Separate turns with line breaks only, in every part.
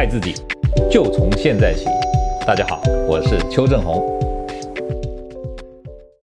爱自己，就从现在起。大家好，我是邱正红。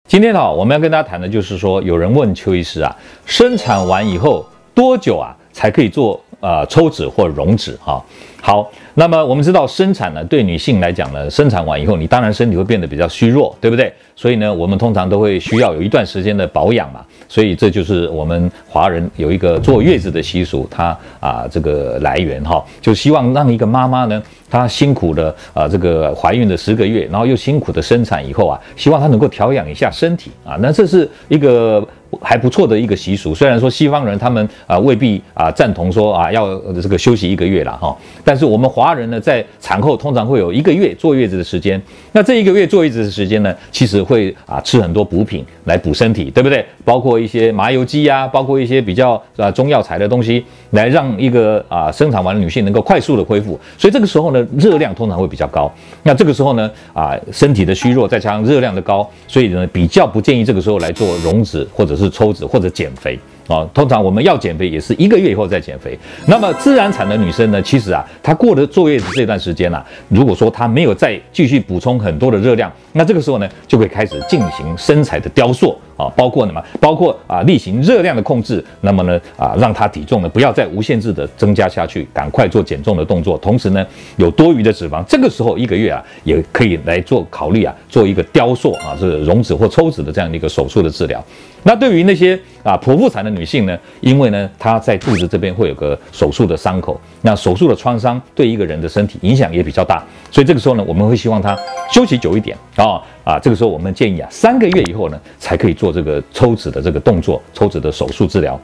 今天呢，我们要跟大家谈的就是说，有人问邱医师啊，生产完以后多久啊才可以做呃抽脂或溶脂哈？好，那么我们知道生产呢，对女性来讲呢，生产完以后，你当然身体会变得比较虚弱，对不对？所以呢，我们通常都会需要有一段时间的保养嘛。所以这就是我们华人有一个坐月子的习俗，它啊这个来源哈，就希望让一个妈妈呢，她辛苦的啊这个怀孕的十个月，然后又辛苦的生产以后啊，希望她能够调养一下身体啊，那这是一个还不错的一个习俗。虽然说西方人他们啊未必啊赞同说啊要这个休息一个月了哈，但是我们华人呢在产后通常会有一个月坐月子的时间，那这一个月坐月子的时间呢，其实会啊吃很多补品来补身体，对不对？包括一些麻油鸡呀，包括一些比较啊中药材的东西，来让一个啊生产完的女性能够快速的恢复。所以这个时候呢，热量通常会比较高。那这个时候呢，啊身体的虚弱再加上热量的高，所以呢比较不建议这个时候来做溶脂或者是抽脂或者减肥。啊，通常我们要减肥也是一个月以后再减肥。那么自然产的女生呢，其实啊，她过了坐月子这段时间啊，如果说她没有再继续补充很多的热量，那这个时候呢，就会开始进行身材的雕塑啊，包括什么？包括啊，例行热量的控制。那么呢，啊，让她体重呢不要再无限制的增加下去，赶快做减重的动作。同时呢，有多余的脂肪，这个时候一个月啊，也可以来做考虑啊，做一个雕塑啊，是溶脂或抽脂的这样的一个手术的治疗。那对于那些啊剖腹产的女性呢，因为呢她在肚子这边会有个手术的伤口，那手术的创伤对一个人的身体影响也比较大，所以这个时候呢，我们会希望她休息久一点啊啊，这个时候我们建议啊三个月以后呢才可以做这个抽脂的这个动作，抽脂的手术治疗。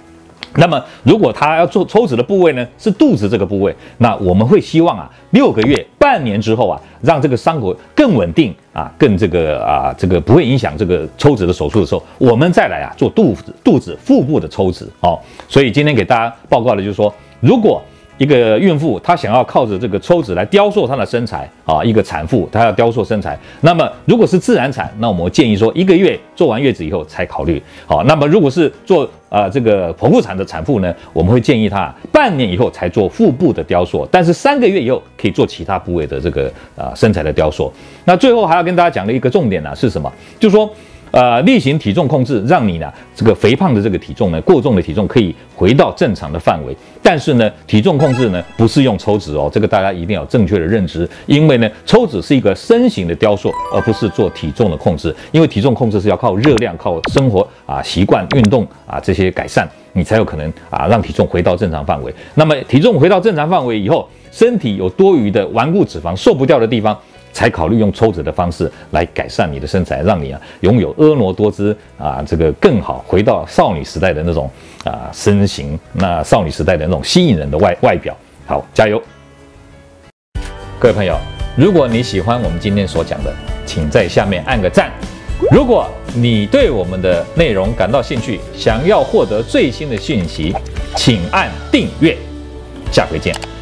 那么，如果他要做抽脂的部位呢，是肚子这个部位，那我们会希望啊，六个月、半年之后啊，让这个伤口更稳定啊，更这个啊，这个不会影响这个抽脂的手术的时候，我们再来啊做肚子、肚子、腹部的抽脂哦。所以今天给大家报告的就是说，如果一个孕妇，她想要靠着这个抽脂来雕塑她的身材啊，一个产妇她要雕塑身材。那么如果是自然产，那我们建议说一个月做完月子以后才考虑。好，那么如果是做呃这个剖腹产的产妇呢，我们会建议她半年以后才做腹部的雕塑，但是三个月以后可以做其他部位的这个啊身材的雕塑。那最后还要跟大家讲的一个重点呢是什么？就是说。呃，例行体重控制，让你呢这个肥胖的这个体重呢，过重的体重可以回到正常的范围。但是呢，体重控制呢不是用抽脂哦，这个大家一定要正确的认知。因为呢，抽脂是一个身形的雕塑，而不是做体重的控制。因为体重控制是要靠热量、靠生活啊习惯、运动啊这些改善，你才有可能啊让体重回到正常范围。那么体重回到正常范围以后，身体有多余的顽固脂肪、瘦不掉的地方。才考虑用抽脂的方式来改善你的身材，让你啊拥有婀娜多姿啊，这个更好回到少女时代的那种啊身形，那少女时代的那种吸引人的外外表。好，加油！各位朋友，如果你喜欢我们今天所讲的，请在下面按个赞。如果你对我们的内容感到兴趣，想要获得最新的讯息，请按订阅。下回见。